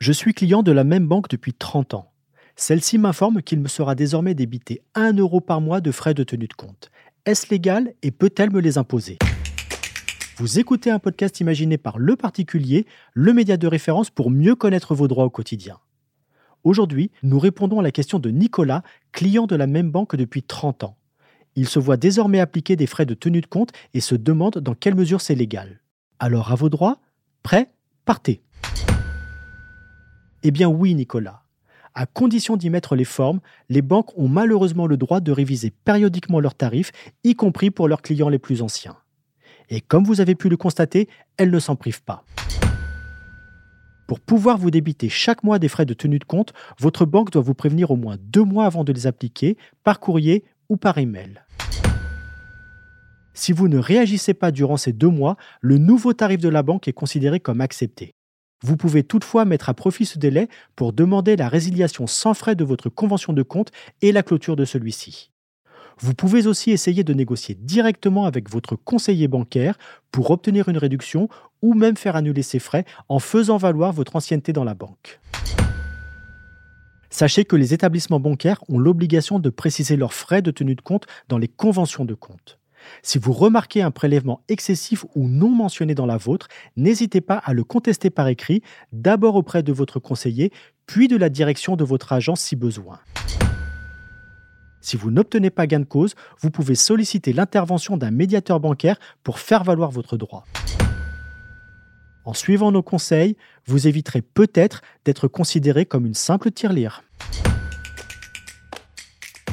Je suis client de la même banque depuis 30 ans. Celle-ci m'informe qu'il me sera désormais débité 1 euro par mois de frais de tenue de compte. Est-ce légal et peut-elle me les imposer? Vous écoutez un podcast imaginé par Le Particulier, le média de référence pour mieux connaître vos droits au quotidien. Aujourd'hui, nous répondons à la question de Nicolas, client de la même banque depuis 30 ans. Il se voit désormais appliquer des frais de tenue de compte et se demande dans quelle mesure c'est légal. Alors à vos droits Prêt Partez Eh bien oui Nicolas. À condition d'y mettre les formes, les banques ont malheureusement le droit de réviser périodiquement leurs tarifs, y compris pour leurs clients les plus anciens. Et comme vous avez pu le constater, elles ne s'en privent pas. Pour pouvoir vous débiter chaque mois des frais de tenue de compte, votre banque doit vous prévenir au moins deux mois avant de les appliquer, par courrier ou par email. Si vous ne réagissez pas durant ces deux mois, le nouveau tarif de la banque est considéré comme accepté. Vous pouvez toutefois mettre à profit ce délai pour demander la résiliation sans frais de votre convention de compte et la clôture de celui-ci. Vous pouvez aussi essayer de négocier directement avec votre conseiller bancaire pour obtenir une réduction ou même faire annuler ces frais en faisant valoir votre ancienneté dans la banque. Sachez que les établissements bancaires ont l'obligation de préciser leurs frais de tenue de compte dans les conventions de compte. Si vous remarquez un prélèvement excessif ou non mentionné dans la vôtre, n'hésitez pas à le contester par écrit, d'abord auprès de votre conseiller, puis de la direction de votre agence si besoin. Si vous n'obtenez pas gain de cause, vous pouvez solliciter l'intervention d'un médiateur bancaire pour faire valoir votre droit. En suivant nos conseils, vous éviterez peut-être d'être considéré comme une simple tirelire.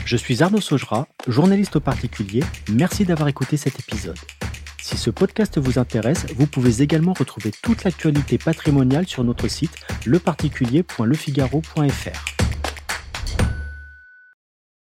Je suis Arnaud Saugera, journaliste au particulier. Merci d'avoir écouté cet épisode. Si ce podcast vous intéresse, vous pouvez également retrouver toute l'actualité patrimoniale sur notre site leparticulier.lefigaro.fr.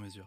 mesure.